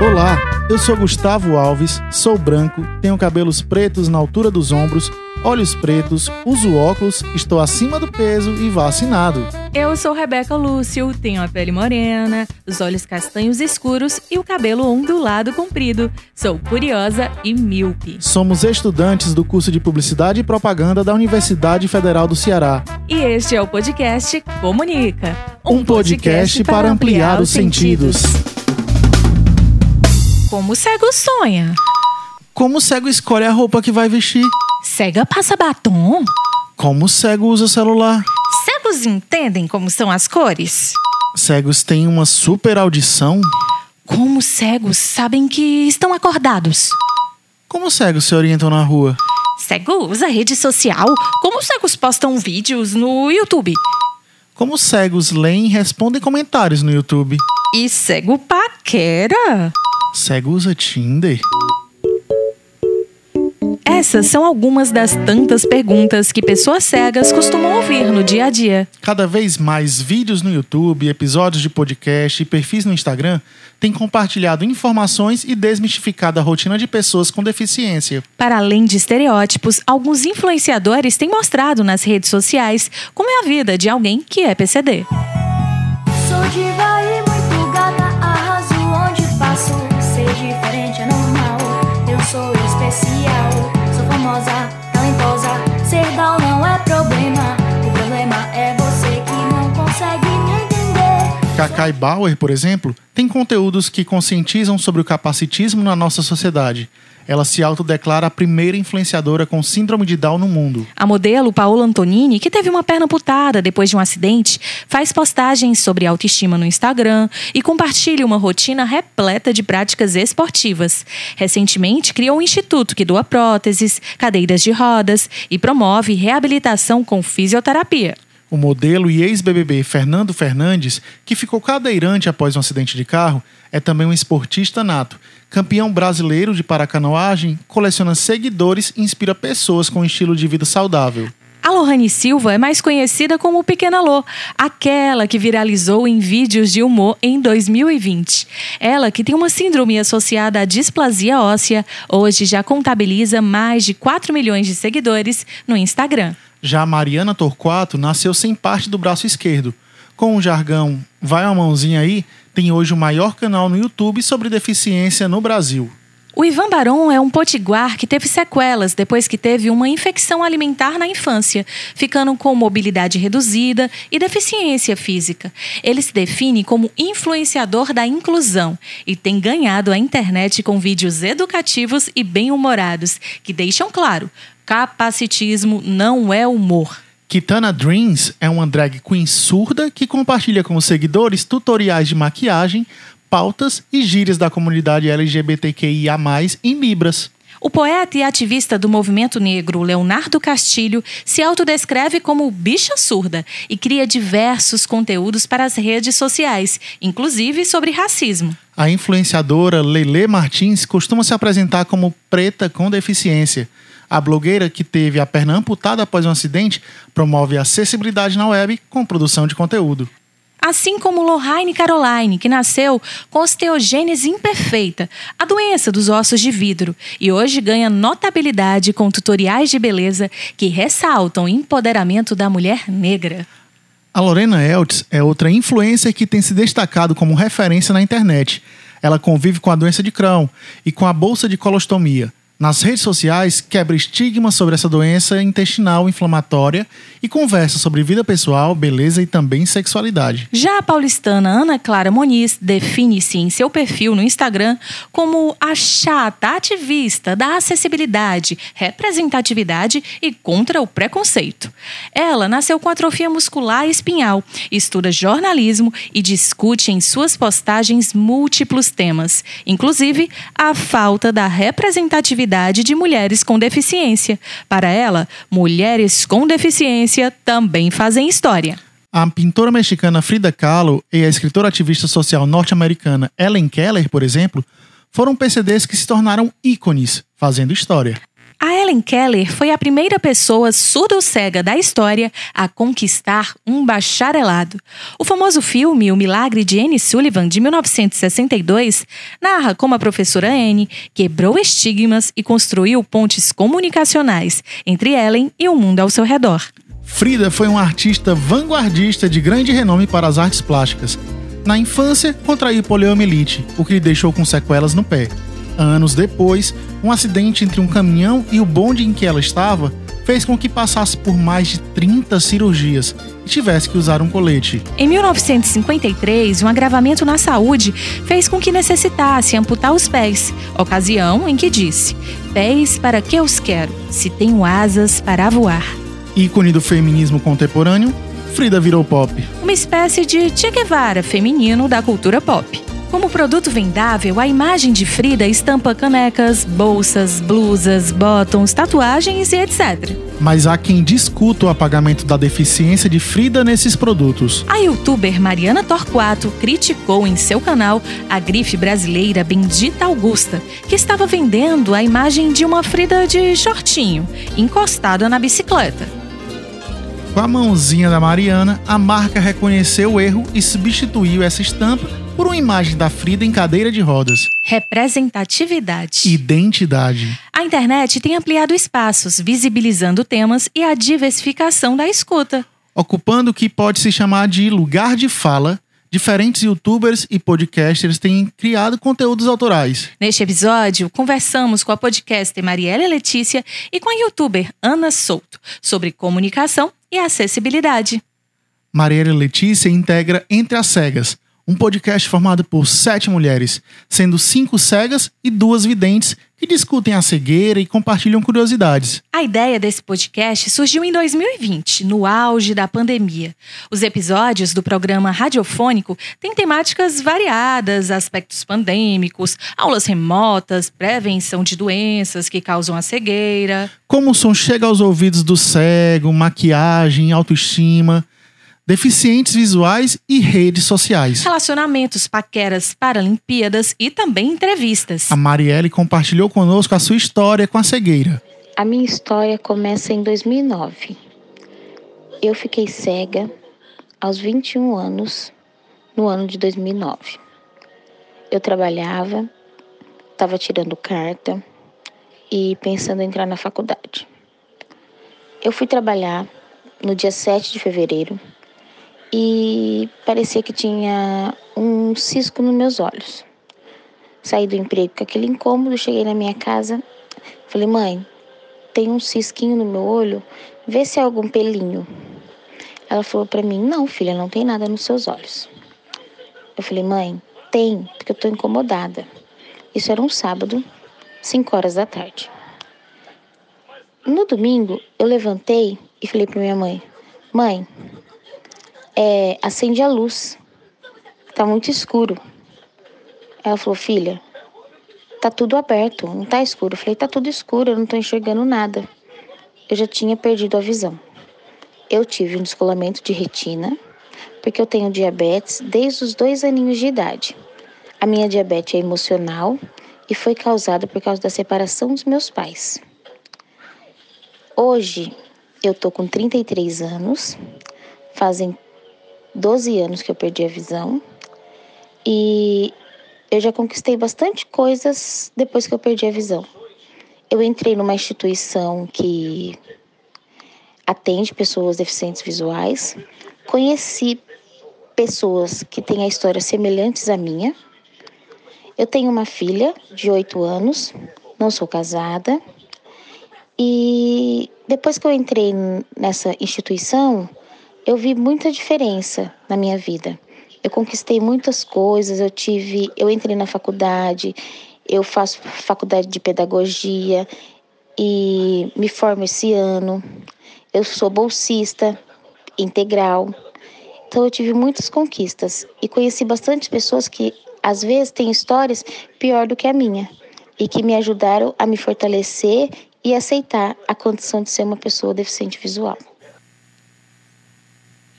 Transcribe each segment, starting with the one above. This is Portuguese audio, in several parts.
Olá, eu sou Gustavo Alves, sou branco, tenho cabelos pretos na altura dos ombros, olhos pretos, uso óculos, estou acima do peso e vacinado. Eu sou Rebeca Lúcio, tenho a pele morena, os olhos castanhos escuros e o cabelo ondulado comprido. Sou curiosa e míope. Somos estudantes do curso de Publicidade e Propaganda da Universidade Federal do Ceará. E este é o podcast Comunica Um, podcast, para ampliar os sentidos. Como o cego sonha? Como o cego escolhe a roupa que vai vestir? Cega passa batom? Como o cego usa celular? Cegos entendem como são as cores? Cegos têm uma super audição? Como cegos sabem que estão acordados? Como cegos se orientam na rua? Cego usa rede social? Como cegos postam vídeos no YouTube? Como cegos leem e respondem comentários no YouTube? E cego paquera? Cego usa Tinder? Essas são algumas das tantas perguntas que pessoas cegas costumam ouvir no dia a dia. Cada vez mais vídeos no YouTube, episódios de podcast e perfis no Instagram têm compartilhado informações e desmistificado a rotina de pessoas com deficiência. Para além de estereótipos, alguns influenciadores têm mostrado nas redes sociais como é a vida de alguém que é PCD. Sou diva e diferente é normal, eu sou especial. Sou famosa, talentosa, ser down não é problema. O problema é você que não consegue me entender. Kakai Bauer, por exemplo, tem conteúdos que conscientizam sobre o capacitismo na nossa sociedade. Ela se autodeclara a primeira influenciadora com síndrome de Down no mundo. A modelo Paola Antonini, que teve uma perna amputada depois de um acidente, faz postagens sobre autoestima no Instagram e compartilha uma rotina repleta de práticas esportivas. Recentemente, criou um instituto que doa próteses, cadeiras de rodas e promove reabilitação com fisioterapia. O modelo e ex-BBB Fernando Fernandes, que ficou cadeirante após um acidente de carro, é também um esportista nato. Campeão brasileiro de paracanoagem, coleciona seguidores e inspira pessoas com um estilo de vida saudável. A Lohane Silva é mais conhecida como Pequena Lô, aquela que viralizou em vídeos de humor em 2020. Ela, que tem uma síndrome associada à displasia óssea, hoje já contabiliza mais de 4 milhões de seguidores no Instagram. Já a Mariana Torquato nasceu sem parte do braço esquerdo. Com o jargão Vai uma mãozinha aí, tem hoje o maior canal no YouTube sobre deficiência no Brasil. O Ivan Baron é um potiguar que teve sequelas depois que teve uma infecção alimentar na infância, ficando com mobilidade reduzida e deficiência física. Ele se define como influenciador da inclusão e tem ganhado a internet com vídeos educativos e bem-humorados que deixam claro: capacitismo não é humor. Kitana Dreams é uma drag queen surda que compartilha com os seguidores tutoriais de maquiagem, pautas e gírias da comunidade LGBTQIA+, em Libras. O poeta e ativista do movimento negro Leonardo Castilho se autodescreve como bicha surda e cria diversos conteúdos para as redes sociais, inclusive sobre racismo. A influenciadora Lele Martins costuma se apresentar como preta com deficiência. A blogueira, que teve a perna amputada após um acidente, promove acessibilidade na web com produção de conteúdo. Assim como Lohane Caroline, que nasceu com osteogênese imperfeita, a doença dos ossos de vidro, e hoje ganha notabilidade com tutoriais de beleza que ressaltam o empoderamento da mulher negra. A Lorena Eltz é outra influencer que tem se destacado como referência na internet. Ela convive com a doença de Crohn e com a bolsa de colostomia. Nas redes sociais, quebra estigma sobre essa doença intestinal inflamatória e conversa sobre vida pessoal, beleza e também sexualidade. Já a paulistana Ana Clara Moniz define-se em seu perfil no Instagram como a chata ativista da acessibilidade, representatividade e contra o preconceito. Ela nasceu com atrofia muscular espinhal, estuda jornalismo e discute em suas postagens múltiplos temas, inclusive a falta da representatividade de mulheres com deficiência. Para ela, mulheres com deficiência também fazem história. A pintora mexicana Frida Kahlo e a escritora ativista social norte-americana Ellen Keller, por exemplo, foram PCDs que se tornaram ícones, fazendo história. A Ellen Keller foi a primeira pessoa surdo-cega da história a conquistar um bacharelado. O famoso filme O Milagre de Anne Sullivan, de 1962, narra como a professora Anne quebrou estigmas e construiu pontes comunicacionais entre Ellen e o mundo ao seu redor. Frida foi uma artista vanguardista de grande renome para as artes plásticas. Na infância, contraiu poliomielite, o que lhe deixou com sequelas no pé. Anos depois, um acidente entre um caminhão e o bonde em que ela estava fez com que passasse por mais de 30 cirurgias e tivesse que usar um colete. Em 1953, um agravamento na saúde fez com que necessitasse amputar os pés, ocasião em que disse: Pés para que os quero, se tenho asas para voar. Ícone do feminismo contemporâneo, Frida virou pop. Uma espécie de Che Guevara feminino da cultura pop. Como produto vendável, a imagem de Frida estampa canecas, bolsas, blusas, bottoms, tatuagens e etc. Mas há quem discuta o apagamento da deficiência de Frida nesses produtos. A youtuber Mariana Torquato criticou em seu canal a grife brasileira Bendita Augusta, que estava vendendo a imagem de uma Frida de shortinho, encostada na bicicleta. Com a mãozinha da Mariana, a marca reconheceu o erro e substituiu essa estampa por uma imagem da Frida em cadeira de rodas. Representatividade. Identidade. A internet tem ampliado espaços, visibilizando temas e a diversificação da escuta. Ocupando o que pode se chamar de lugar de fala, diferentes youtubers e podcasters têm criado conteúdos autorais. Neste episódio, conversamos com a podcaster Marielle Letícia e com a youtuber Ana Souto sobre comunicação e acessibilidade. Marielle Letícia integra Entre as Cegas, um podcast formado por sete mulheres, sendo cinco cegas e duas videntes, que discutem a cegueira e compartilham curiosidades. A ideia desse podcast surgiu em 2020, no auge da pandemia. Os episódios do programa radiofônico têm temáticas variadas, aspectos pandêmicos, aulas remotas, prevenção de doenças que causam a cegueira. Como o som chega aos ouvidos do cego, maquiagem, autoestima deficientes visuais e redes sociais. Relacionamentos, paqueras, paralimpíadas e também entrevistas. A Marielle compartilhou conosco a sua história com a cegueira. A minha história começa em 2009. Eu fiquei cega aos 21 anos, no ano de 2009. Eu trabalhava, estava tirando carta e pensando em entrar na faculdade. Eu fui trabalhar no dia 7 de fevereiro e parecia que tinha um cisco nos meus olhos. Saí do emprego com aquele incômodo, cheguei na minha casa, falei, mãe, tem um cisquinho no meu olho, vê se é algum pelinho. Ela falou para mim, não, filha, não tem nada nos seus olhos. Eu falei, mãe, tem, porque eu tô incomodada. Isso era um sábado, 5 horas da tarde. No domingo, eu levantei e falei para minha mãe, mãe, é, acende a luz. Tá muito escuro. Ela falou, filha, tá tudo aberto, não tá escuro. Eu falei, tá tudo escuro, eu não tô enxergando nada. Eu já tinha perdido a visão. Eu tive um descolamento de retina, porque eu tenho diabetes desde os dois aninhos de idade. A minha diabetes é emocional e foi causada por causa da separação dos meus pais. Hoje eu tô com 33 anos, fazem 12 anos que eu perdi a visão e eu já conquistei bastante coisas depois que eu perdi a visão. Eu entrei numa instituição que atende pessoas deficientes visuais, conheci pessoas que têm a história semelhantes à minha. Eu tenho uma filha de 8 anos, não sou casada. E depois que eu entrei nessa instituição, eu vi muita diferença na minha vida. Eu conquistei muitas coisas, eu tive, eu entrei na faculdade, eu faço faculdade de pedagogia e me formo esse ano. Eu sou bolsista integral. Então eu tive muitas conquistas e conheci bastante pessoas que às vezes têm histórias pior do que a minha e que me ajudaram a me fortalecer e aceitar a condição de ser uma pessoa deficiente visual.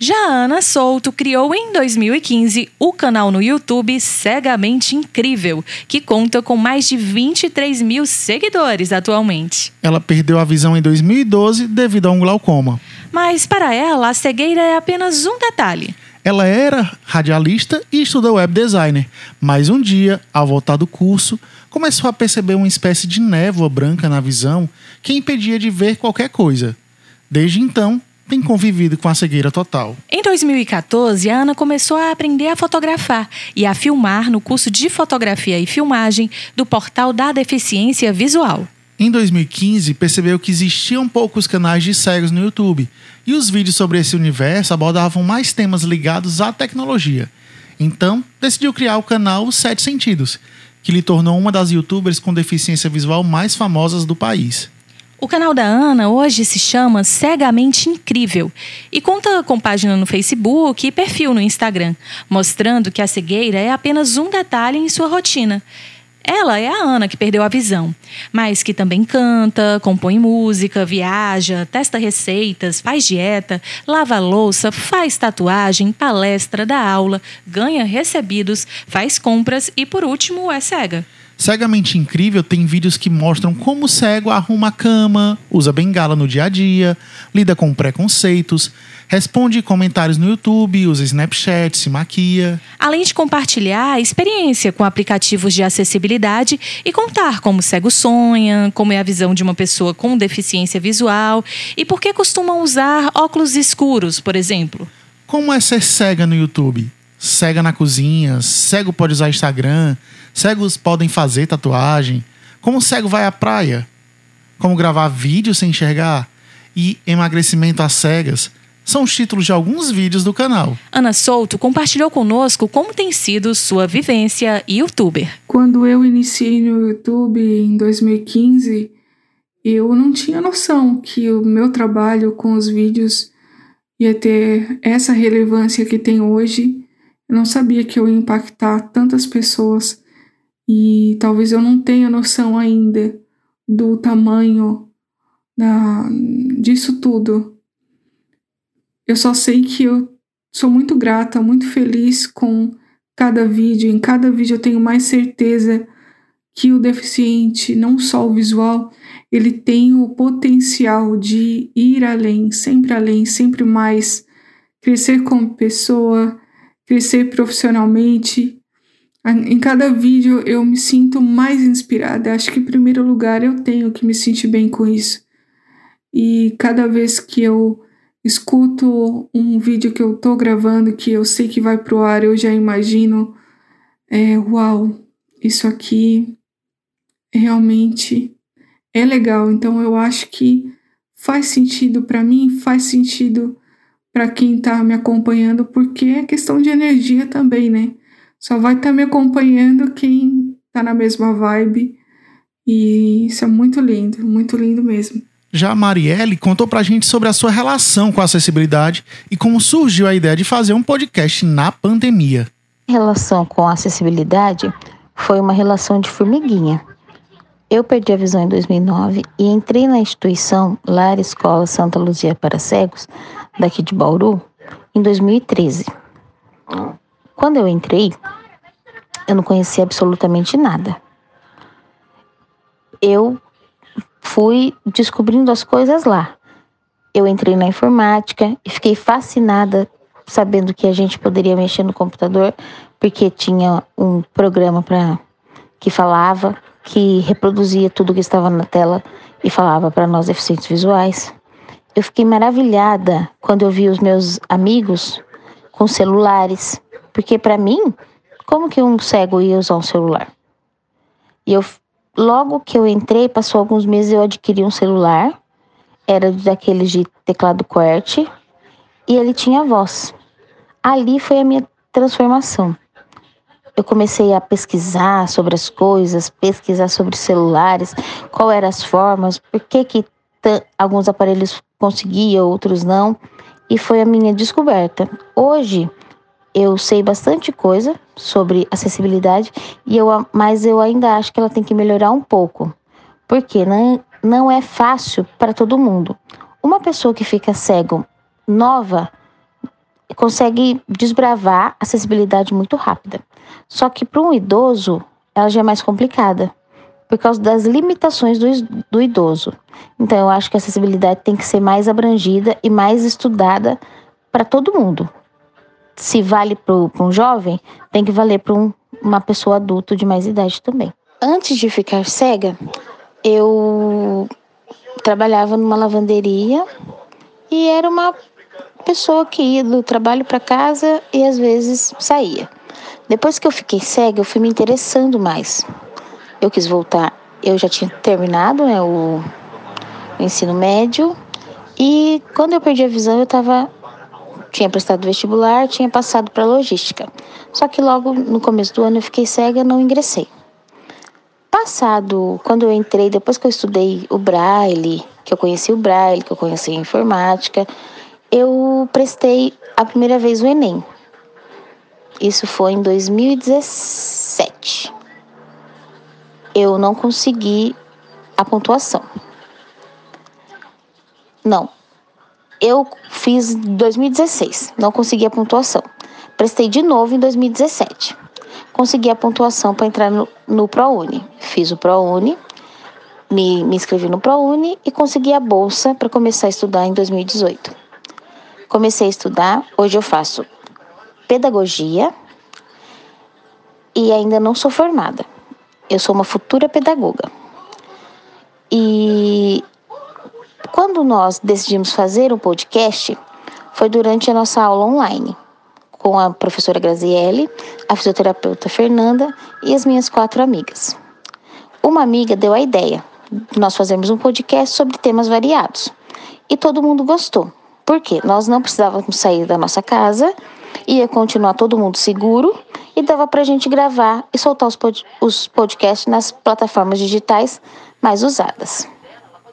Já Ana Souto criou em 2015 o canal no YouTube Cegamente Incrível, que conta com mais de 23 mil seguidores atualmente. Ela perdeu a visão em 2012 devido a um glaucoma. Mas para ela, a cegueira é apenas um detalhe. Ela era radialista e estuda web designer, mas um dia, ao voltar do curso, começou a perceber uma espécie de névoa branca na visão que impedia de ver qualquer coisa. Desde então, tem convivido com a cegueira total. Em 2014, a Ana começou a aprender a fotografar e a filmar no curso de fotografia e filmagem do portal da deficiência visual. Em 2015, percebeu que existiam poucos canais de cegos no YouTube e os vídeos sobre esse universo abordavam mais temas ligados à tecnologia. Então, decidiu criar o canal Sete Sentidos, que lhe tornou uma das youtubers com deficiência visual mais famosas do país. O canal da Ana hoje se chama Cegamente Incrível e conta com página no Facebook e perfil no Instagram, mostrando que a cegueira é apenas um detalhe em sua rotina. Ela é a Ana que perdeu a visão, mas que também canta, compõe música, viaja, testa receitas, faz dieta, lava louça, faz tatuagem, palestra, dá aula, ganha recebidos, faz compras e, por último, é cega. Cegamente Incrível tem vídeos que mostram como o cego arruma a cama, usa bengala no dia a dia, lida com preconceitos, responde comentários no YouTube, usa Snapchat, se maquia. Além de compartilhar a experiência com aplicativos de acessibilidade e contar como o cego sonha, como é a visão de uma pessoa com deficiência visual e por que costumam usar óculos escuros, por exemplo. Como é ser cega no YouTube? Cega na cozinha, cego pode usar Instagram, cegos podem fazer tatuagem, como o cego vai à praia, como gravar vídeo sem enxergar e emagrecimento às cegas. São os títulos de alguns vídeos do canal. Ana Souto compartilhou conosco como tem sido sua vivência youtuber. Quando eu iniciei no YouTube em 2015, eu não tinha noção que o meu trabalho com os vídeos ia ter essa relevância que tem hoje eu não sabia que eu ia impactar tantas pessoas e talvez eu não tenha noção ainda do tamanho da, disso tudo. Eu só sei que eu sou muito grata, muito feliz com cada vídeo. Em cada vídeo eu tenho mais certeza que o deficiente, não só o visual, ele tem o potencial de ir além, sempre além, sempre mais, crescer como pessoa, crescer profissionalmente. Em cada vídeo eu me sinto mais inspirada. Acho que, em primeiro lugar, eu tenho que me sentir bem com isso. E cada vez que eu escuto um vídeo que eu tô gravando, que eu sei que vai pro ar, eu já imagino, é, uau, isso aqui realmente é legal. Então eu acho que faz sentido para mim, faz sentido para quem está me acompanhando, porque é questão de energia também, né? Só vai estar tá me acompanhando quem está na mesma vibe. E isso é muito lindo, muito lindo mesmo. Já a Marielle contou pra gente sobre a sua relação com a acessibilidade e como surgiu a ideia de fazer um podcast na pandemia. A relação com a acessibilidade foi uma relação de formiguinha. Eu perdi a visão em 2009 e entrei na instituição Lar Escola Santa Luzia para Cegos daqui de Bauru em 2013. Quando eu entrei, eu não conhecia absolutamente nada. Eu fui descobrindo as coisas lá. Eu entrei na informática e fiquei fascinada sabendo que a gente poderia mexer no computador, porque tinha um programa para que falava, que reproduzia tudo que estava na tela e falava para nós deficientes visuais eu fiquei maravilhada quando eu vi os meus amigos com celulares, porque para mim, como que um cego ia usar um celular? E eu logo que eu entrei, passou alguns meses eu adquiri um celular, era daqueles de teclado QWERTY, e ele tinha voz. Ali foi a minha transformação. Eu comecei a pesquisar sobre as coisas, pesquisar sobre celulares, qual eram as formas, por que que alguns aparelhos conseguia, outros não, e foi a minha descoberta. Hoje eu sei bastante coisa sobre acessibilidade e eu, mas eu ainda acho que ela tem que melhorar um pouco, porque não, não é fácil para todo mundo. Uma pessoa que fica cego nova, consegue desbravar acessibilidade muito rápida. Só que para um idoso, ela já é mais complicada, por causa das limitações do, do idoso. Então, eu acho que a acessibilidade tem que ser mais abrangida e mais estudada para todo mundo. Se vale para um jovem, tem que valer para um, uma pessoa adulta de mais idade também. Antes de ficar cega, eu trabalhava numa lavanderia e era uma pessoa que ia do trabalho para casa e às vezes saía. Depois que eu fiquei cega, eu fui me interessando mais. Eu quis voltar. Eu já tinha terminado né, o, o ensino médio e quando eu perdi a visão, eu tava tinha prestado vestibular, tinha passado para logística. Só que logo no começo do ano eu fiquei cega, não ingressei. Passado, quando eu entrei, depois que eu estudei o Braille, que eu conheci o Braille, que eu conheci a informática, eu prestei a primeira vez o Enem. Isso foi em 2017. Eu não consegui a pontuação. Não. Eu fiz em 2016, não consegui a pontuação. Prestei de novo em 2017. Consegui a pontuação para entrar no, no ProUni. Fiz o ProUni, me, me inscrevi no ProUni e consegui a bolsa para começar a estudar em 2018. Comecei a estudar, hoje eu faço pedagogia e ainda não sou formada. Eu sou uma futura pedagoga. E quando nós decidimos fazer um podcast, foi durante a nossa aula online, com a professora Graziele, a fisioterapeuta Fernanda e as minhas quatro amigas. Uma amiga deu a ideia de nós fazermos um podcast sobre temas variados. E todo mundo gostou. Por quê? Nós não precisávamos sair da nossa casa, ia continuar todo mundo seguro e dava para a gente gravar e soltar os, pod os podcasts nas plataformas digitais mais usadas.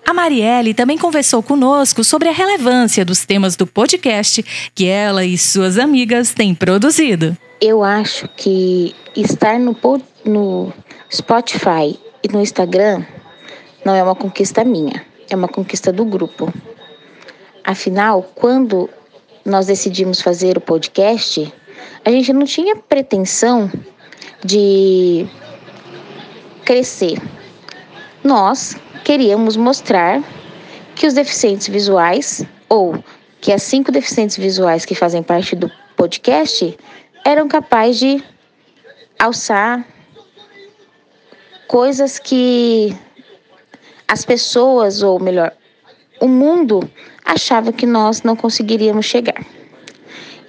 A Marielle também conversou conosco sobre a relevância dos temas do podcast que ela e suas amigas têm produzido. Eu acho que estar no, no Spotify e no Instagram não é uma conquista minha, é uma conquista do grupo. Afinal, quando nós decidimos fazer o podcast, a gente não tinha pretensão de crescer. Nós queríamos mostrar que os deficientes visuais, ou que as cinco deficientes visuais que fazem parte do podcast, eram capazes de alçar coisas que as pessoas, ou melhor, o mundo achava que nós não conseguiríamos chegar.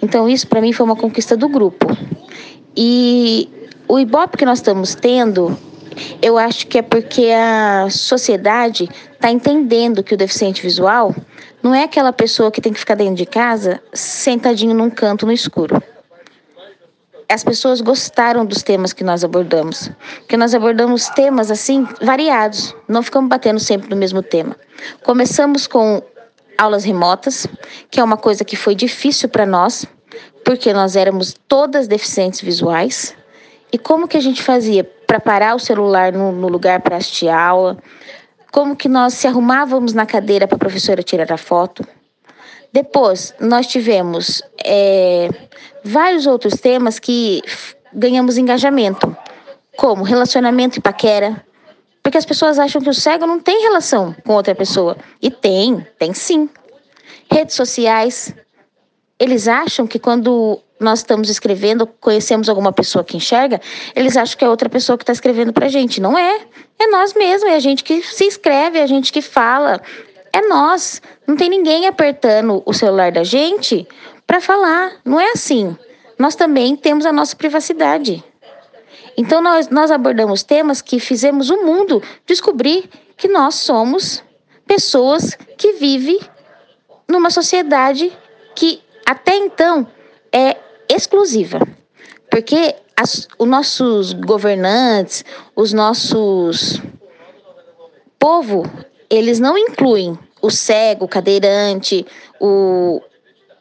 Então, isso para mim foi uma conquista do grupo. E o Ibope que nós estamos tendo, eu acho que é porque a sociedade está entendendo que o deficiente visual não é aquela pessoa que tem que ficar dentro de casa sentadinho num canto no escuro. As pessoas gostaram dos temas que nós abordamos, que nós abordamos temas assim variados, não ficamos batendo sempre no mesmo tema. Começamos com aulas remotas, que é uma coisa que foi difícil para nós, porque nós éramos todas deficientes visuais. E como que a gente fazia para parar o celular no, no lugar para assistir aula? Como que nós se arrumávamos na cadeira para a professora tirar a foto? Depois, nós tivemos é, vários outros temas que ganhamos engajamento, como relacionamento e paquera, porque as pessoas acham que o cego não tem relação com outra pessoa. E tem, tem sim. Redes sociais. Eles acham que quando nós estamos escrevendo, conhecemos alguma pessoa que enxerga, eles acham que é outra pessoa que está escrevendo para a gente. Não é. É nós mesmos, é a gente que se escreve, é a gente que fala. É nós. Não tem ninguém apertando o celular da gente para falar. Não é assim. Nós também temos a nossa privacidade. Então, nós, nós abordamos temas que fizemos o mundo descobrir que nós somos pessoas que vivem numa sociedade que até então é exclusiva. Porque as, os nossos governantes, os nossos povo, eles não incluem o cego, o cadeirante, o,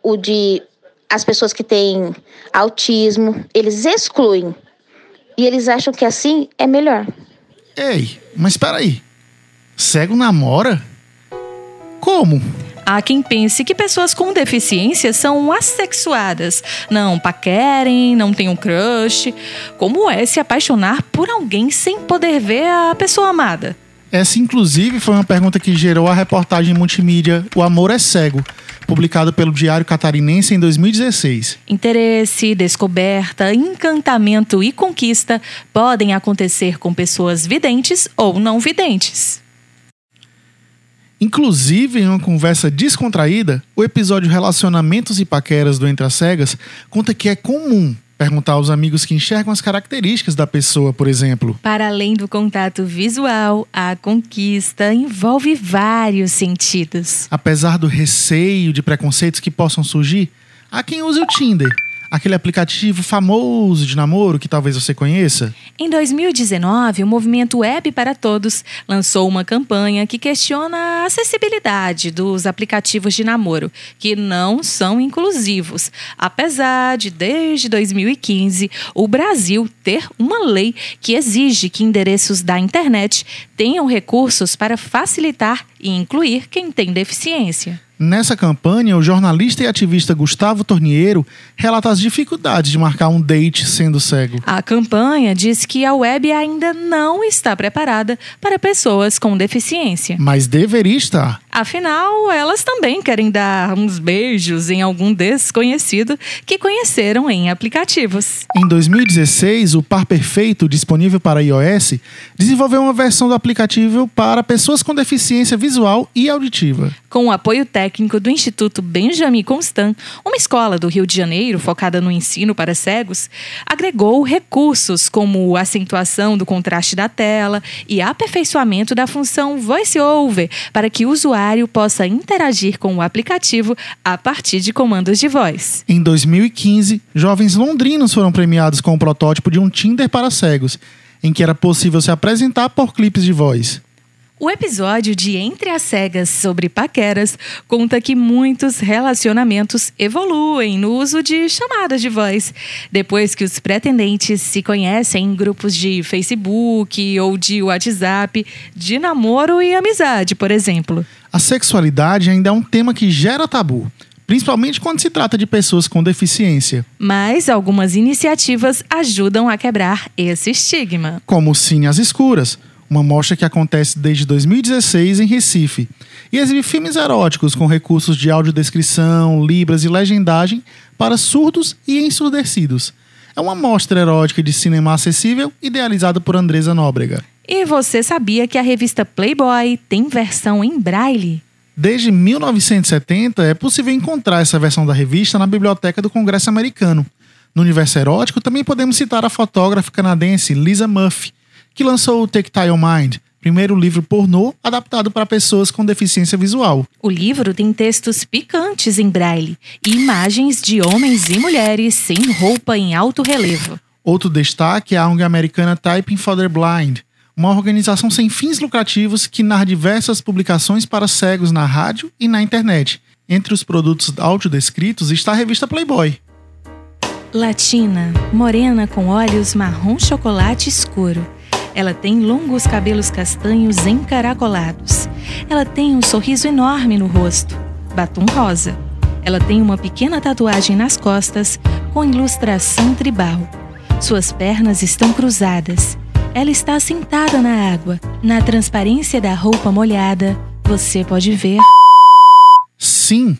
o de as pessoas que têm autismo, eles excluem e eles acham que assim é melhor. Ei, mas espera aí. Cego namora? Como? Há quem pense que pessoas com deficiência são assexuadas, não paquerem, não têm um crush. Como é se apaixonar por alguém sem poder ver a pessoa amada? Essa, inclusive, foi uma pergunta que gerou a reportagem multimídia O Amor é Cego, publicada pelo Diário Catarinense em 2016. Interesse, descoberta, encantamento e conquista podem acontecer com pessoas videntes ou não videntes. Inclusive, em uma conversa descontraída, o episódio Relacionamentos e Paqueras do Entre as Cegas conta que é comum perguntar aos amigos que enxergam as características da pessoa, por exemplo. Para além do contato visual, a conquista envolve vários sentidos. Apesar do receio de preconceitos que possam surgir, há quem use o Tinder aquele aplicativo famoso de namoro que talvez você conheça? Em 2019, o movimento Web para Todos lançou uma campanha que questiona a acessibilidade dos aplicativos de namoro, que não são inclusivos, apesar de, desde 2015, o Brasil ter uma lei que exige que endereços da internet tenham recursos para facilitar e incluir quem tem deficiência. Nessa campanha, o jornalista e ativista Gustavo Torniero relata as dificuldades de marcar um date sendo cego. A campanha diz que a web ainda não está preparada para pessoas com deficiência. Mas deveria estar. Afinal, elas também querem dar uns beijos em algum desconhecido que conheceram em aplicativos. Em 2016, o Par Perfeito, disponível para iOS, desenvolveu uma versão do aplicativo para pessoas com deficiência visual e auditiva. Com o apoio técnico do Instituto Benjamin Constant, uma escola do Rio de Janeiro focada no ensino para cegos, agregou recursos como acentuação do contraste da tela e aperfeiçoamento da função Voice Over para que o usuário possa interagir com o aplicativo a partir de comandos de voz. Em 2015, jovens londrinos foram premiados com o protótipo de um Tinder para cegos, em que era possível se apresentar por clipes de voz. O episódio de Entre as Cegas sobre paqueras conta que muitos relacionamentos evoluem no uso de chamadas de voz. Depois que os pretendentes se conhecem em grupos de Facebook ou de WhatsApp, de namoro e amizade, por exemplo. A sexualidade ainda é um tema que gera tabu principalmente quando se trata de pessoas com deficiência. Mas algumas iniciativas ajudam a quebrar esse estigma. Como o Cine às Escuras, uma mostra que acontece desde 2016 em Recife, e exibe filmes eróticos com recursos de audiodescrição, libras e legendagem para surdos e ensurdecidos. É uma mostra erótica de cinema acessível idealizada por Andresa Nóbrega. E você sabia que a revista Playboy tem versão em braille? Desde 1970 é possível encontrar essa versão da revista na biblioteca do Congresso Americano. No universo erótico também podemos citar a fotógrafa canadense Lisa Murphy, que lançou o Tactile Mind, primeiro livro pornô adaptado para pessoas com deficiência visual. O livro tem textos picantes em braille e imagens de homens e mulheres sem roupa em alto relevo. Outro destaque é a ONG americana Typing for the Blind, uma organização sem fins lucrativos que narra diversas publicações para cegos na rádio e na internet. Entre os produtos audiodescritos está a revista Playboy. Latina, morena com olhos marrom chocolate escuro ela tem longos cabelos castanhos encaracolados. Ela tem um sorriso enorme no rosto, batom rosa. Ela tem uma pequena tatuagem nas costas com ilustração tribal. Suas pernas estão cruzadas. Ela está sentada na água. Na transparência da roupa molhada, você pode ver. Sim,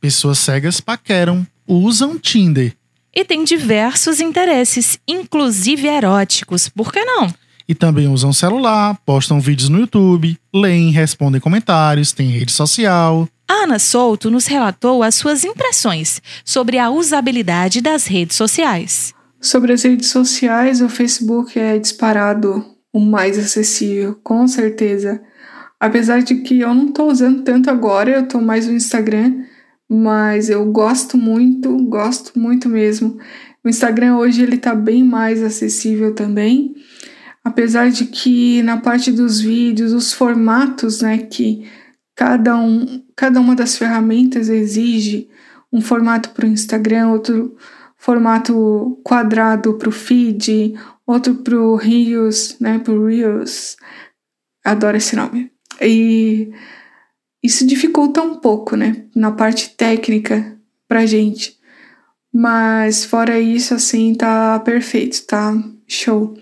pessoas cegas paqueram, usam Tinder. E tem diversos interesses, inclusive eróticos, por que não? E também usam celular, postam vídeos no YouTube, leem, respondem comentários, têm rede social. Ana Souto nos relatou as suas impressões sobre a usabilidade das redes sociais. Sobre as redes sociais, o Facebook é disparado o mais acessível, com certeza. Apesar de que eu não estou usando tanto agora, eu estou mais no Instagram, mas eu gosto muito, gosto muito mesmo. O Instagram hoje ele tá bem mais acessível também apesar de que na parte dos vídeos, os formatos, né, que cada, um, cada uma das ferramentas exige um formato para o Instagram, outro formato quadrado para o feed, outro para o Reels, né, para o Reels. Adoro esse nome. E isso dificulta um pouco, né, na parte técnica pra gente. Mas fora isso, assim, tá perfeito, tá show.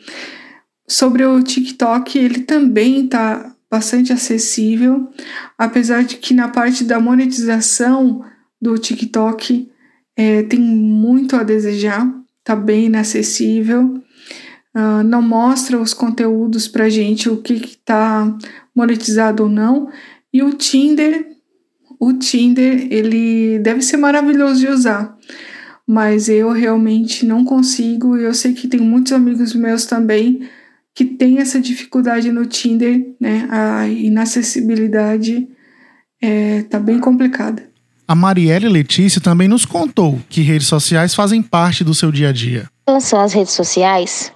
Sobre o TikTok, ele também tá bastante acessível, apesar de que na parte da monetização do TikTok é, tem muito a desejar, tá bem inacessível, uh, não mostra os conteúdos pra gente, o que, que tá monetizado ou não, e o Tinder, o Tinder, ele deve ser maravilhoso de usar, mas eu realmente não consigo. Eu sei que tem muitos amigos meus também que têm essa dificuldade no Tinder, né? A inacessibilidade é, tá bem complicada. A Marielle Letícia também nos contou que redes sociais fazem parte do seu dia a dia. Em relação às redes sociais,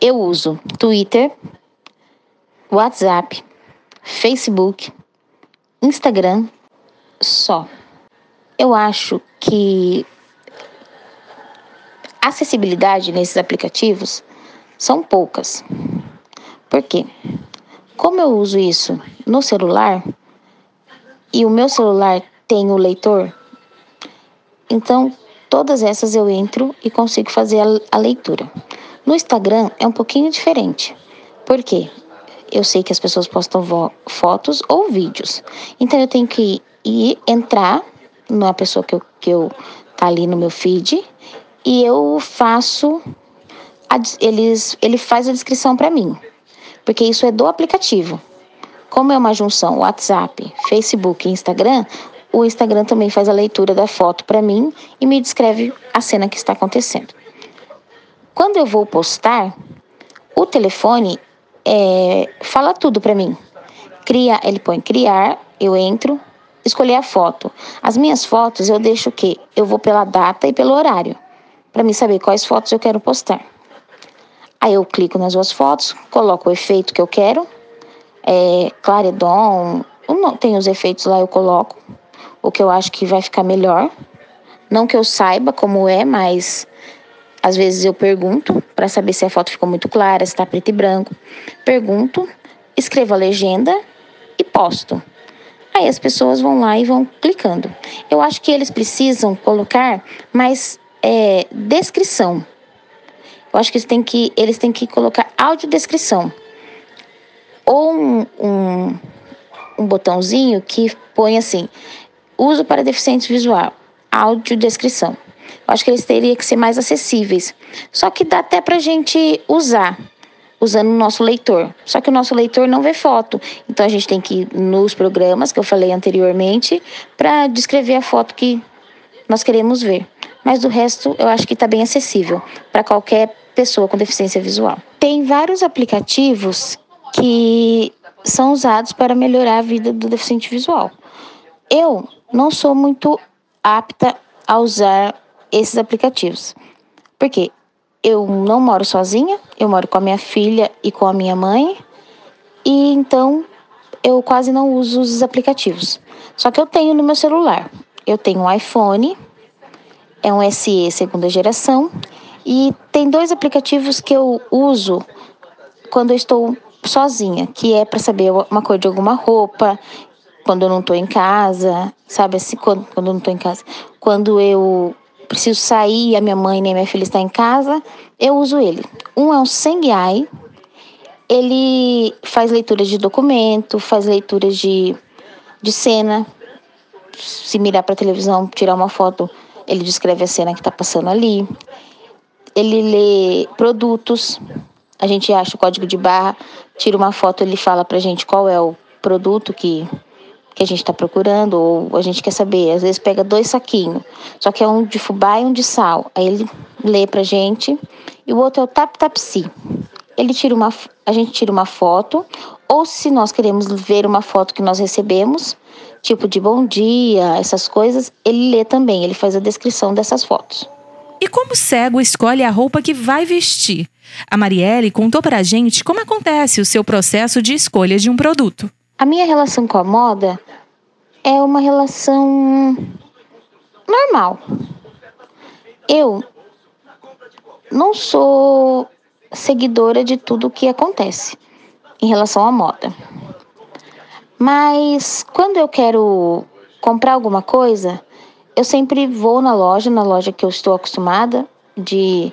eu uso Twitter, WhatsApp, Facebook, Instagram só. Eu acho que a acessibilidade nesses aplicativos são poucas. Por quê? Como eu uso isso no celular e o meu celular tem o leitor, então todas essas eu entro e consigo fazer a, a leitura. No Instagram é um pouquinho diferente. Por quê? eu sei que as pessoas postam fotos ou vídeos. Então eu tenho que ir entrar numa pessoa que eu, que eu tá ali no meu feed e eu faço eles ele faz a descrição para mim. Porque isso é do aplicativo. Como é uma junção WhatsApp, Facebook e Instagram, o Instagram também faz a leitura da foto para mim e me descreve a cena que está acontecendo. Quando eu vou postar, o telefone é, fala tudo para mim. Cria, ele põe criar, eu entro, escolher a foto. As minhas fotos eu deixo o quê? Eu vou pela data e pelo horário, para mim saber quais fotos eu quero postar. Aí eu clico nas duas fotos, coloco o efeito que eu quero, é, tem os efeitos lá, eu coloco o que eu acho que vai ficar melhor. Não que eu saiba como é, mas às vezes eu pergunto para saber se a foto ficou muito clara, se está preto e branco. Pergunto, escrevo a legenda e posto. Aí as pessoas vão lá e vão clicando. Eu acho que eles precisam colocar mais é, descrição. Eu acho que eles têm que, eles têm que colocar audiodescrição. Ou um, um, um botãozinho que põe assim: uso para deficientes visual, audiodescrição. Eu acho que eles teriam que ser mais acessíveis. Só que dá até para gente usar, usando o nosso leitor. Só que o nosso leitor não vê foto. Então a gente tem que ir nos programas que eu falei anteriormente para descrever a foto que nós queremos ver. Mas do resto eu acho que está bem acessível para qualquer pessoa com deficiência visual. Tem vários aplicativos que são usados para melhorar a vida do deficiente visual. Eu não sou muito apta a usar esses aplicativos. Porque eu não moro sozinha, eu moro com a minha filha e com a minha mãe, e então eu quase não uso os aplicativos. Só que eu tenho no meu celular. Eu tenho um iPhone, é um SE segunda geração, e tem dois aplicativos que eu uso quando eu estou sozinha, que é para saber uma cor de alguma roupa, quando eu não estou em casa, sabe assim, quando, quando eu não estou em casa. Quando eu preciso sair, a minha mãe nem minha filha está em casa, eu uso ele. Um é um Sengai, ele faz leituras de documento, faz leituras de, de cena. Se mirar para a televisão, tirar uma foto, ele descreve a cena que está passando ali. Ele lê produtos, a gente acha o código de barra, tira uma foto, ele fala para a gente qual é o produto que que a gente está procurando, ou a gente quer saber. Às vezes pega dois saquinhos, só que é um de fubá e um de sal. Aí ele lê pra gente. E o outro é o Tap Tap Si. Ele tira uma, a gente tira uma foto, ou se nós queremos ver uma foto que nós recebemos, tipo de bom dia, essas coisas, ele lê também, ele faz a descrição dessas fotos. E como o cego escolhe a roupa que vai vestir? A Marielle contou pra gente como acontece o seu processo de escolha de um produto. A minha relação com a moda é uma relação normal. Eu não sou seguidora de tudo o que acontece em relação à moda. Mas quando eu quero comprar alguma coisa, eu sempre vou na loja, na loja que eu estou acostumada de,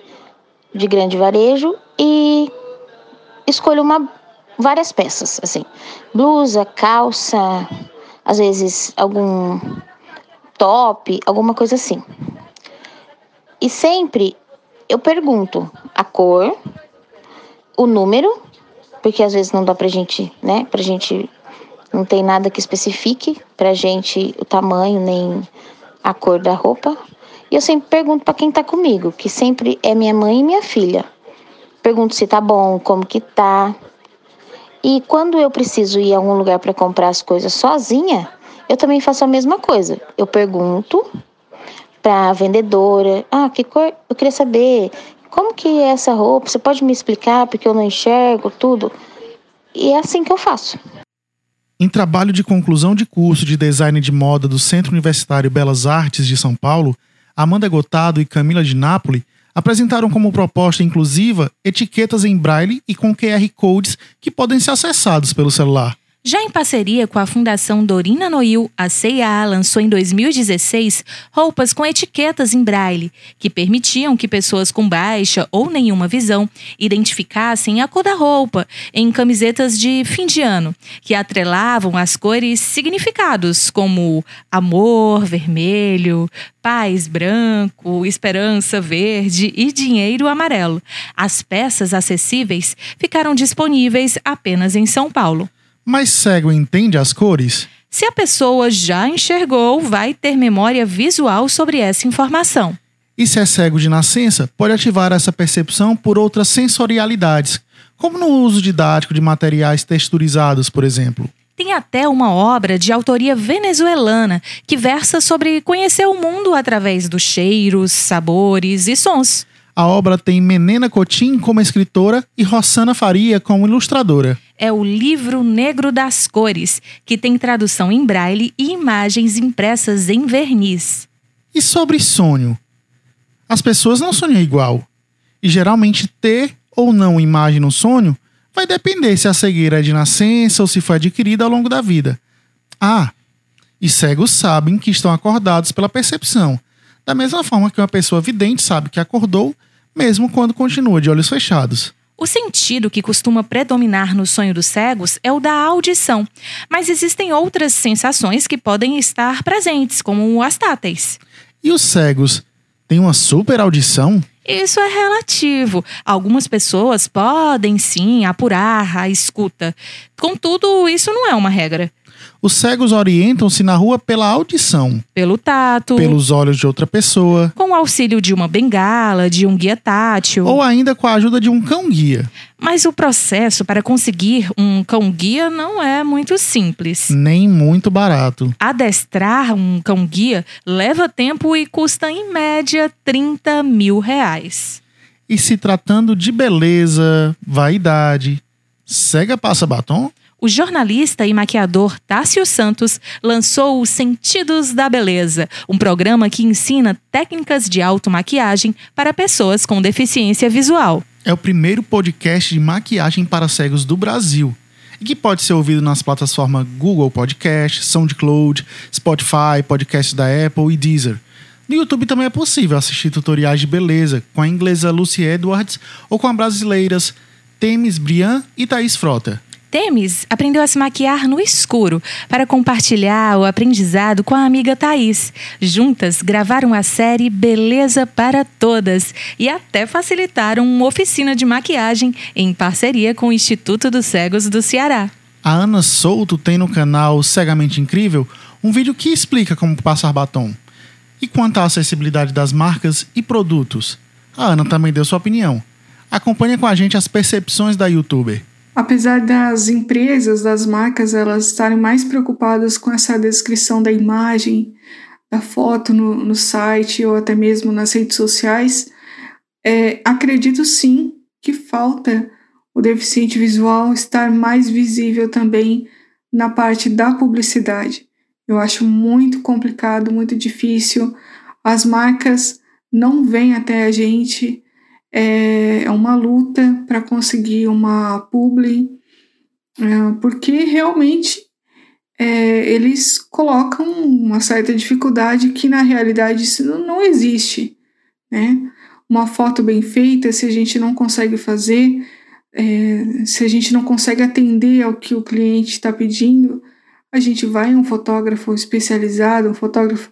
de grande varejo e escolho uma várias peças, assim, blusa, calça, às vezes algum top, alguma coisa assim. E sempre eu pergunto a cor, o número, porque às vezes não dá pra gente, né, pra gente não tem nada que especifique pra gente o tamanho nem a cor da roupa. E eu sempre pergunto para quem tá comigo, que sempre é minha mãe e minha filha. Pergunto se tá bom, como que tá. E quando eu preciso ir a algum lugar para comprar as coisas sozinha, eu também faço a mesma coisa. Eu pergunto para a vendedora: "Ah, que cor? Eu queria saber como que é essa roupa? Você pode me explicar porque eu não enxergo tudo?" E é assim que eu faço. Em trabalho de conclusão de curso de design de moda do Centro Universitário Belas Artes de São Paulo, Amanda Gotado e Camila de Nápoles apresentaram como proposta inclusiva etiquetas em braille e com QR codes que podem ser acessados pelo celular. Já em parceria com a Fundação Dorina Noil, a C&A lançou em 2016 roupas com etiquetas em braille, que permitiam que pessoas com baixa ou nenhuma visão identificassem a cor da roupa em camisetas de fim de ano, que atrelavam as cores significados como amor, vermelho, paz, branco, esperança, verde e dinheiro amarelo. As peças acessíveis ficaram disponíveis apenas em São Paulo. Mas cego entende as cores? Se a pessoa já enxergou, vai ter memória visual sobre essa informação. E se é cego de nascença, pode ativar essa percepção por outras sensorialidades, como no uso didático de materiais texturizados, por exemplo. Tem até uma obra de autoria venezuelana que versa sobre conhecer o mundo através dos cheiros, sabores e sons. A obra tem Menena Cotim como escritora e Rossana Faria como ilustradora. É o Livro Negro das Cores, que tem tradução em braille e imagens impressas em verniz. E sobre sonho? As pessoas não sonham igual. E geralmente ter ou não imagem no sonho vai depender se a cegueira é de nascença ou se foi adquirida ao longo da vida. Ah, e cegos sabem que estão acordados pela percepção, da mesma forma que uma pessoa vidente sabe que acordou mesmo quando continua de olhos fechados. O sentido que costuma predominar no sonho dos cegos é o da audição, mas existem outras sensações que podem estar presentes, como as táteis. E os cegos têm uma super audição? Isso é relativo. Algumas pessoas podem sim apurar a escuta. Contudo, isso não é uma regra. Os cegos orientam-se na rua pela audição, Pelo tato, pelos olhos de outra pessoa, com o auxílio de uma bengala, de um guia tátil. ou ainda com a ajuda de um cão-guia. Mas o processo para conseguir um cão-guia não é muito simples. Nem muito barato. Adestrar um cão-guia leva tempo e custa, em média, 30 mil reais. E se tratando de beleza, vaidade, cega passa batom? O jornalista e maquiador Tássio Santos lançou os Sentidos da Beleza, um programa que ensina técnicas de automaquiagem para pessoas com deficiência visual. É o primeiro podcast de maquiagem para cegos do Brasil. E que pode ser ouvido nas plataformas Google Podcast, SoundCloud, Spotify, podcasts da Apple e Deezer. No YouTube também é possível assistir tutoriais de beleza com a inglesa Lucy Edwards ou com as brasileiras Temis Brian e Thaís Frota. Temis aprendeu a se maquiar no escuro para compartilhar o aprendizado com a amiga Thaís. Juntas gravaram a série Beleza para Todas e até facilitaram uma oficina de maquiagem em parceria com o Instituto dos Cegos do Ceará. A Ana Souto tem no canal Cegamente Incrível um vídeo que explica como passar batom. E quanto à acessibilidade das marcas e produtos? A Ana também deu sua opinião. Acompanhe com a gente as percepções da youtuber. Apesar das empresas, das marcas, elas estarem mais preocupadas com essa descrição da imagem, da foto no, no site ou até mesmo nas redes sociais, é, acredito sim que falta o deficiente visual estar mais visível também na parte da publicidade. Eu acho muito complicado, muito difícil. As marcas não vêm até a gente é, é uma luta para conseguir uma publi, é, porque realmente é, eles colocam uma certa dificuldade que na realidade isso não existe, né? Uma foto bem feita, se a gente não consegue fazer, é, se a gente não consegue atender ao que o cliente está pedindo, a gente vai um fotógrafo especializado, um fotógrafo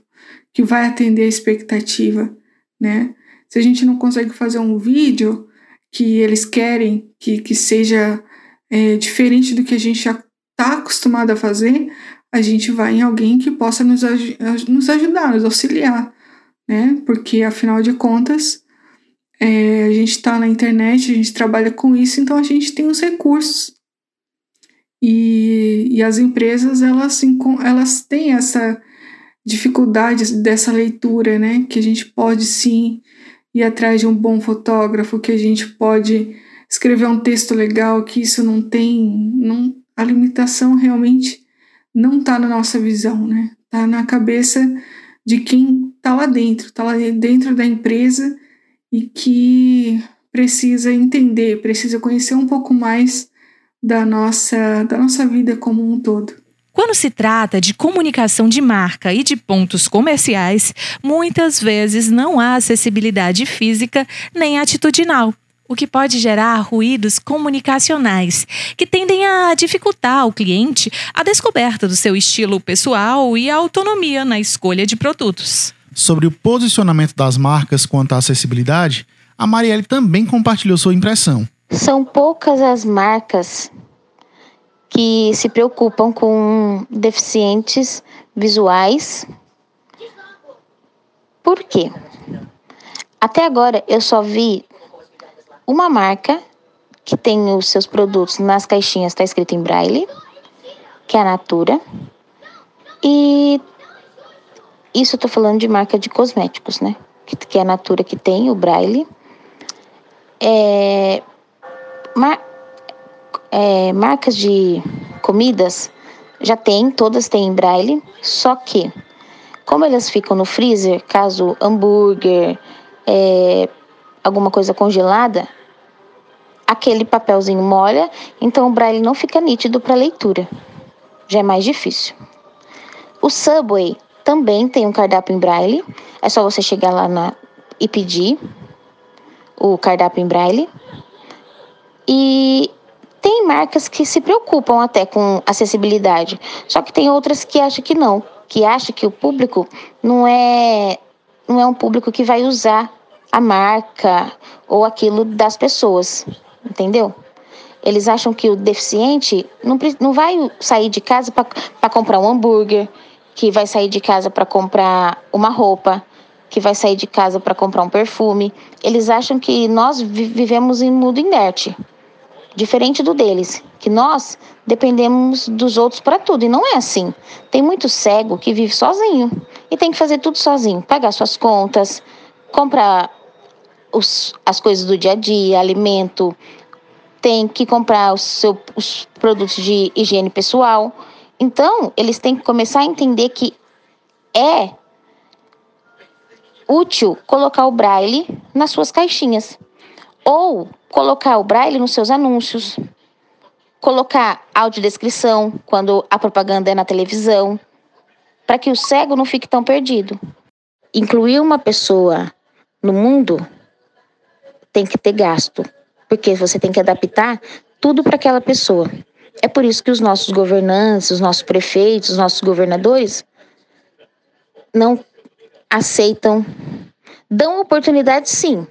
que vai atender a expectativa, né? Se a gente não consegue fazer um vídeo que eles querem que, que seja é, diferente do que a gente está acostumado a fazer, a gente vai em alguém que possa nos, nos ajudar, nos auxiliar, né? Porque afinal de contas, é, a gente está na internet, a gente trabalha com isso, então a gente tem os recursos. E, e as empresas, elas, elas têm essa dificuldade dessa leitura, né? Que a gente pode sim ir atrás de um bom fotógrafo, que a gente pode escrever um texto legal, que isso não tem. Não, a limitação realmente não está na nossa visão, né? Está na cabeça de quem está lá dentro, está lá dentro da empresa e que precisa entender, precisa conhecer um pouco mais da nossa, da nossa vida como um todo. Quando se trata de comunicação de marca e de pontos comerciais, muitas vezes não há acessibilidade física nem atitudinal o que pode gerar ruídos comunicacionais, que tendem a dificultar ao cliente a descoberta do seu estilo pessoal e a autonomia na escolha de produtos. Sobre o posicionamento das marcas quanto à acessibilidade, a Marielle também compartilhou sua impressão. São poucas as marcas que se preocupam com deficientes visuais. Por quê? Até agora eu só vi uma marca que tem os seus produtos nas caixinhas, está escrito em braille, que é a Natura. E isso eu tô falando de marca de cosméticos, né? Que, que é a Natura que tem o braille. É, é, marcas de comidas já tem, todas têm braille, só que como elas ficam no freezer, caso hambúrguer, é, alguma coisa congelada, aquele papelzinho molha, então o braille não fica nítido para leitura. Já é mais difícil. O Subway também tem um cardápio em braille. É só você chegar lá na, e pedir o cardápio em braille. E tem marcas que se preocupam até com acessibilidade. Só que tem outras que acham que não, que acham que o público não é não é um público que vai usar a marca ou aquilo das pessoas, entendeu? Eles acham que o deficiente não, não vai sair de casa para comprar um hambúrguer, que vai sair de casa para comprar uma roupa, que vai sair de casa para comprar um perfume. Eles acham que nós vivemos em mundo inerte, diferente do deles, que nós dependemos dos outros para tudo. E não é assim. Tem muito cego que vive sozinho e tem que fazer tudo sozinho, pagar suas contas, comprar os, as coisas do dia a dia, alimento, tem que comprar os, seu, os produtos de higiene pessoal. Então, eles têm que começar a entender que é útil colocar o braille nas suas caixinhas ou colocar o braille nos seus anúncios, colocar audiodescrição quando a propaganda é na televisão, para que o cego não fique tão perdido. Incluir uma pessoa no mundo tem que ter gasto, porque você tem que adaptar tudo para aquela pessoa. É por isso que os nossos governantes, os nossos prefeitos, os nossos governadores não aceitam, dão oportunidades sim,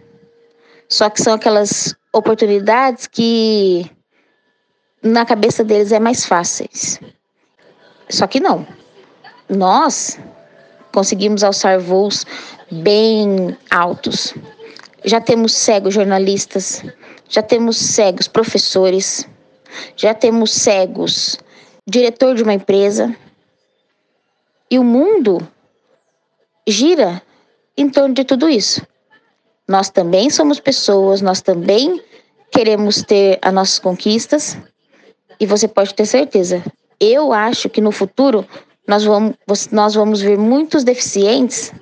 só que são aquelas oportunidades que na cabeça deles é mais fáceis. Só que não. Nós conseguimos alçar voos bem altos. Já temos cegos jornalistas, já temos cegos professores, já temos cegos diretor de uma empresa. E o mundo gira em torno de tudo isso. Nós também somos pessoas, nós também queremos ter as nossas conquistas. E você pode ter certeza, eu acho que no futuro nós vamos, nós vamos ver muitos deficientes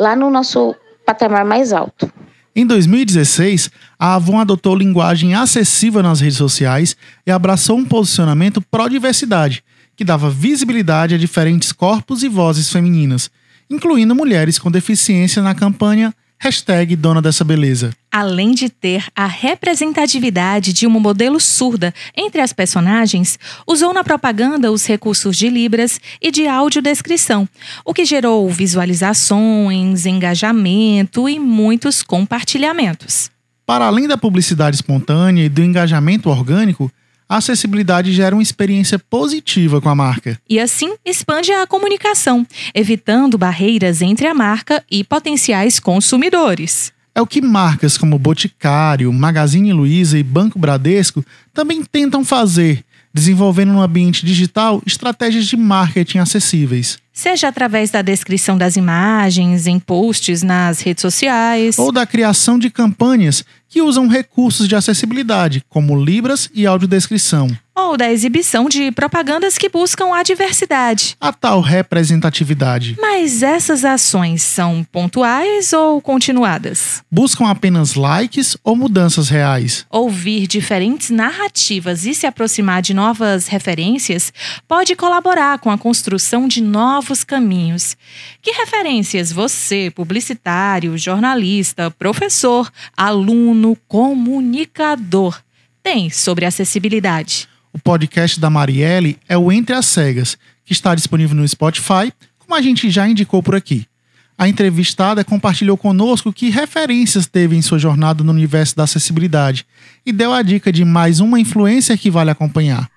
lá no nosso patamar mais alto. Em 2016, a Avon adotou linguagem acessível nas redes sociais e abraçou um posicionamento pró-diversidade, que dava visibilidade a diferentes corpos e vozes femininas, incluindo mulheres com deficiência na campanha Hashtag Dona dessa Beleza. Além de ter a representatividade de uma modelo surda entre as personagens, usou na propaganda os recursos de Libras e de audiodescrição, o que gerou visualizações, engajamento e muitos compartilhamentos. Para além da publicidade espontânea e do engajamento orgânico, a acessibilidade gera uma experiência positiva com a marca. E assim expande a comunicação, evitando barreiras entre a marca e potenciais consumidores. É o que marcas como Boticário, Magazine Luiza e Banco Bradesco também tentam fazer, desenvolvendo no ambiente digital estratégias de marketing acessíveis. Seja através da descrição das imagens, em posts nas redes sociais. Ou da criação de campanhas que usam recursos de acessibilidade, como Libras e audiodescrição. Ou da exibição de propagandas que buscam a diversidade. A tal representatividade. Mas essas ações são pontuais ou continuadas? Buscam apenas likes ou mudanças reais? Ouvir diferentes narrativas e se aproximar de novas referências pode colaborar com a construção de novos caminhos. Que referências você, publicitário, jornalista, professor, aluno, comunicador, tem sobre acessibilidade? O podcast da Marielle é o Entre as Cegas, que está disponível no Spotify, como a gente já indicou por aqui. A entrevistada compartilhou conosco que referências teve em sua jornada no universo da acessibilidade e deu a dica de mais uma influência que vale acompanhar.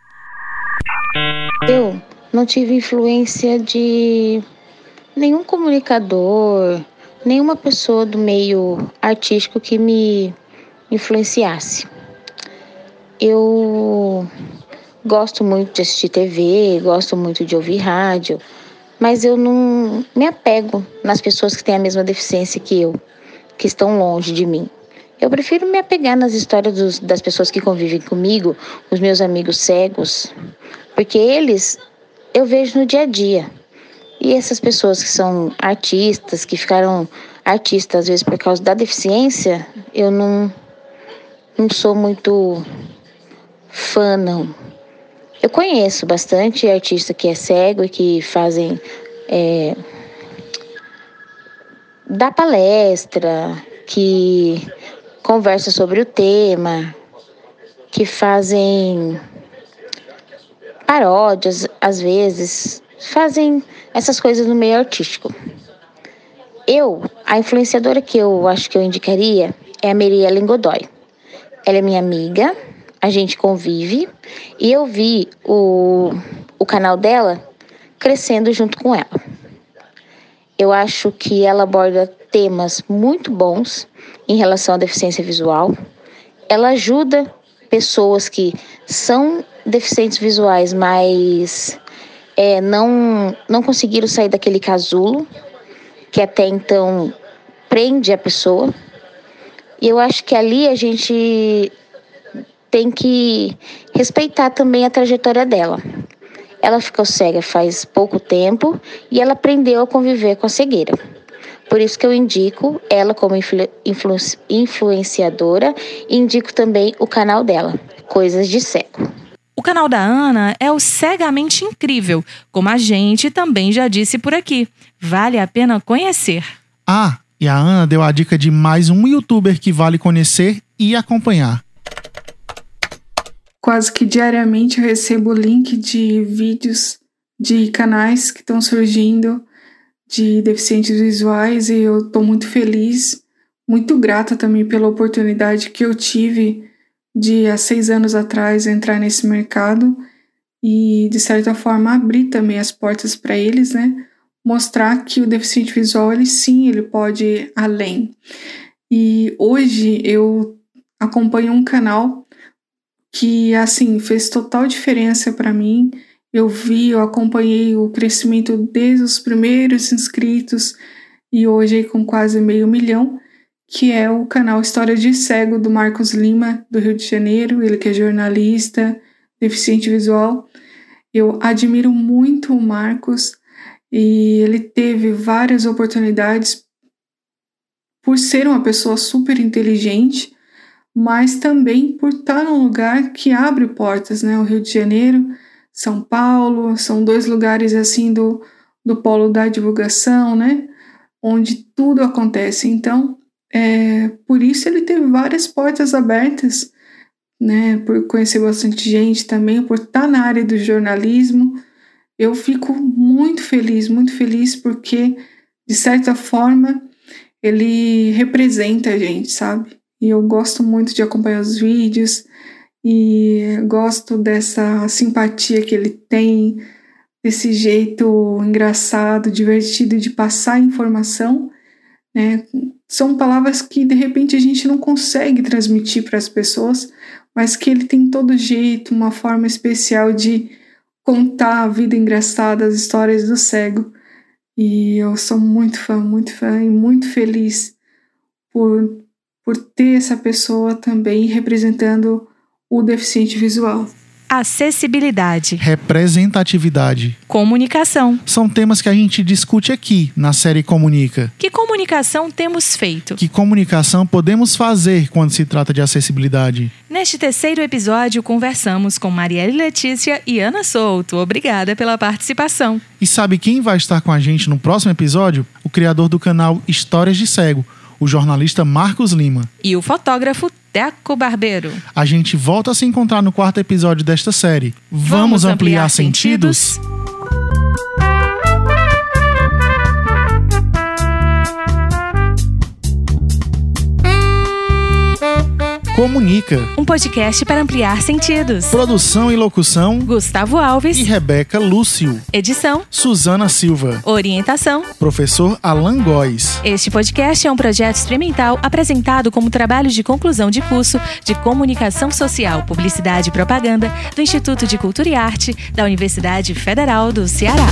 Eu não tive influência de nenhum comunicador, nenhuma pessoa do meio artístico que me influenciasse. Eu gosto muito de assistir TV, gosto muito de ouvir rádio, mas eu não me apego nas pessoas que têm a mesma deficiência que eu, que estão longe de mim. Eu prefiro me apegar nas histórias dos, das pessoas que convivem comigo, os meus amigos cegos, porque eles eu vejo no dia a dia. E essas pessoas que são artistas, que ficaram artistas às vezes por causa da deficiência, eu não, não sou muito fã, não. Eu conheço bastante artista que é cego e que fazem. É, dá palestra, que conversa sobre o tema, que fazem paródias, às vezes, fazem essas coisas no meio artístico. Eu, a influenciadora que eu acho que eu indicaria é a Mirielle Godoy. Ela é minha amiga, a gente convive e eu vi o, o canal dela crescendo junto com ela. Eu acho que ela aborda temas muito bons em relação à deficiência visual. Ela ajuda pessoas que são deficientes visuais, mas é, não, não conseguiram sair daquele casulo que até então prende a pessoa. E eu acho que ali a gente tem que respeitar também a trajetória dela. Ela ficou cega faz pouco tempo e ela aprendeu a conviver com a cegueira. Por isso que eu indico ela como influ influ influenciadora e indico também o canal dela, Coisas de Cego. O canal da Ana é o Cegamente Incrível, como a gente também já disse por aqui. Vale a pena conhecer. Ah, e a Ana deu a dica de mais um youtuber que vale conhecer e acompanhar. Quase que diariamente eu recebo link de vídeos de canais que estão surgindo de deficientes visuais e eu estou muito feliz, muito grata também pela oportunidade que eu tive de há seis anos atrás entrar nesse mercado e de certa forma abrir também as portas para eles, né? Mostrar que o deficiente visual ele sim ele pode ir além. E hoje eu acompanho um canal que assim fez total diferença para mim. Eu vi, eu acompanhei o crescimento desde os primeiros inscritos e hoje com quase meio milhão, que é o canal História de Cego do Marcos Lima, do Rio de Janeiro, ele que é jornalista, deficiente visual. Eu admiro muito o Marcos e ele teve várias oportunidades por ser uma pessoa super inteligente mas também por estar num lugar que abre portas, né? O Rio de Janeiro São Paulo, são dois lugares assim do, do polo da divulgação, né? Onde tudo acontece. Então, é, por isso ele teve várias portas abertas, né? Por conhecer bastante gente também, por estar na área do jornalismo. Eu fico muito feliz, muito feliz porque, de certa forma, ele representa a gente, sabe? E eu gosto muito de acompanhar os vídeos e gosto dessa simpatia que ele tem, desse jeito engraçado, divertido de passar informação, né? São palavras que de repente a gente não consegue transmitir para as pessoas, mas que ele tem todo jeito, uma forma especial de contar a vida engraçada, as histórias do cego. E eu sou muito fã, muito fã e muito feliz por, por ter essa pessoa também representando o deficiente visual. Acessibilidade, Representatividade. comunicação. São temas que a gente discute aqui na série Comunica. Que comunicação temos feito? Que comunicação podemos fazer quando se trata de acessibilidade? Neste terceiro episódio, conversamos com Marielle Letícia e Ana Souto. Obrigada pela participação. E sabe quem vai estar com a gente no próximo episódio? O criador do canal Histórias de Cego, o jornalista Marcos Lima. E o fotógrafo Teco Barbeiro. A gente volta a se encontrar no quarto episódio desta série. Vamos, ampliar, sentidos? Comunica. Um podcast para ampliar sentidos. Produção e locução Gustavo Alves. e Rebeca Lúcio. Edição. Suzana Silva. Orientação. Professor Alan Góes. Este podcast é um projeto experimental apresentado como trabalho de conclusão de curso de Comunicação Social, Publicidade e Propaganda do Instituto de Cultura e Arte da Universidade Federal do Ceará.